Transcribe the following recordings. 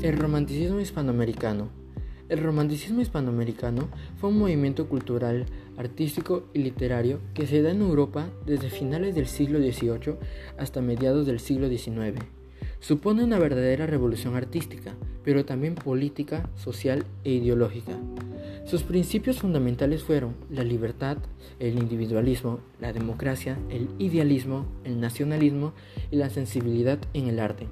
El romanticismo hispanoamericano. El romanticismo hispanoamericano fue un movimiento cultural, artístico y literario que se da en Europa desde finales del siglo XVIII hasta mediados del siglo XIX. Supone una verdadera revolución artística, pero también política, social e ideológica. Sus principios fundamentales fueron la libertad, el individualismo, la democracia, el idealismo, el nacionalismo y la sensibilidad en el arte.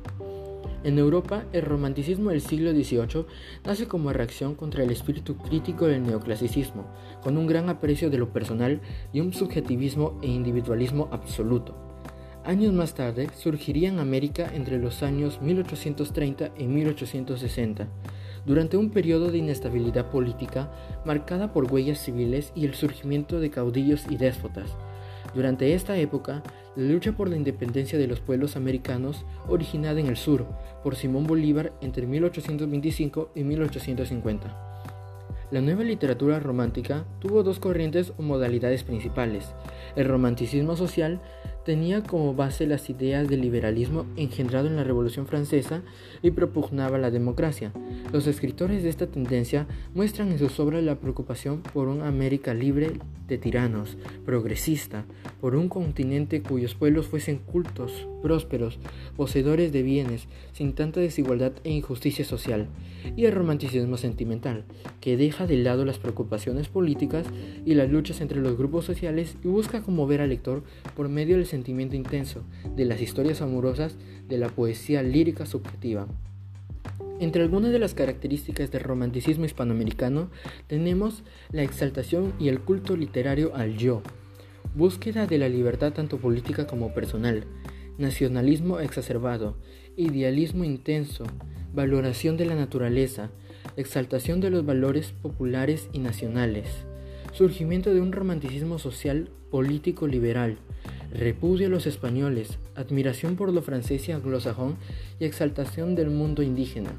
En Europa, el romanticismo del siglo XVIII nace como reacción contra el espíritu crítico del neoclasicismo, con un gran aprecio de lo personal y un subjetivismo e individualismo absoluto. Años más tarde surgiría en América entre los años 1830 y 1860, durante un periodo de inestabilidad política marcada por huellas civiles y el surgimiento de caudillos y déspotas. Durante esta época, la lucha por la independencia de los pueblos americanos, originada en el sur por Simón Bolívar entre 1825 y 1850. La nueva literatura romántica tuvo dos corrientes o modalidades principales. El romanticismo social tenía como base las ideas del liberalismo engendrado en la Revolución Francesa y propugnaba la democracia. Los escritores de esta tendencia muestran en sus obras la preocupación por una América libre de tiranos, progresista, por un continente cuyos pueblos fuesen cultos, prósperos, poseedores de bienes, sin tanta desigualdad e injusticia social, y el romanticismo sentimental, que deja de lado las preocupaciones políticas y las luchas entre los grupos sociales y busca conmover al lector por medio del sentimiento intenso, de las historias amorosas, de la poesía lírica subjetiva. Entre algunas de las características del romanticismo hispanoamericano tenemos la exaltación y el culto literario al yo, búsqueda de la libertad tanto política como personal, nacionalismo exacerbado, idealismo intenso, valoración de la naturaleza, exaltación de los valores populares y nacionales, surgimiento de un romanticismo social político liberal, repudio a los españoles, admiración por lo francés y anglosajón y exaltación del mundo indígena.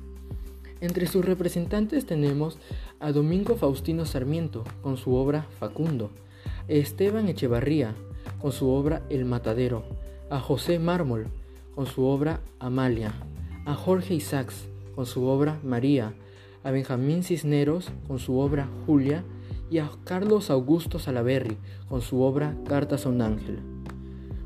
Entre sus representantes tenemos a Domingo Faustino Sarmiento con su obra Facundo, a Esteban Echevarría con su obra El Matadero, a José Mármol con su obra Amalia, a Jorge Isaacs con su obra María, a Benjamín Cisneros con su obra Julia y a Carlos Augusto Salaberry con su obra Cartas a un ángel.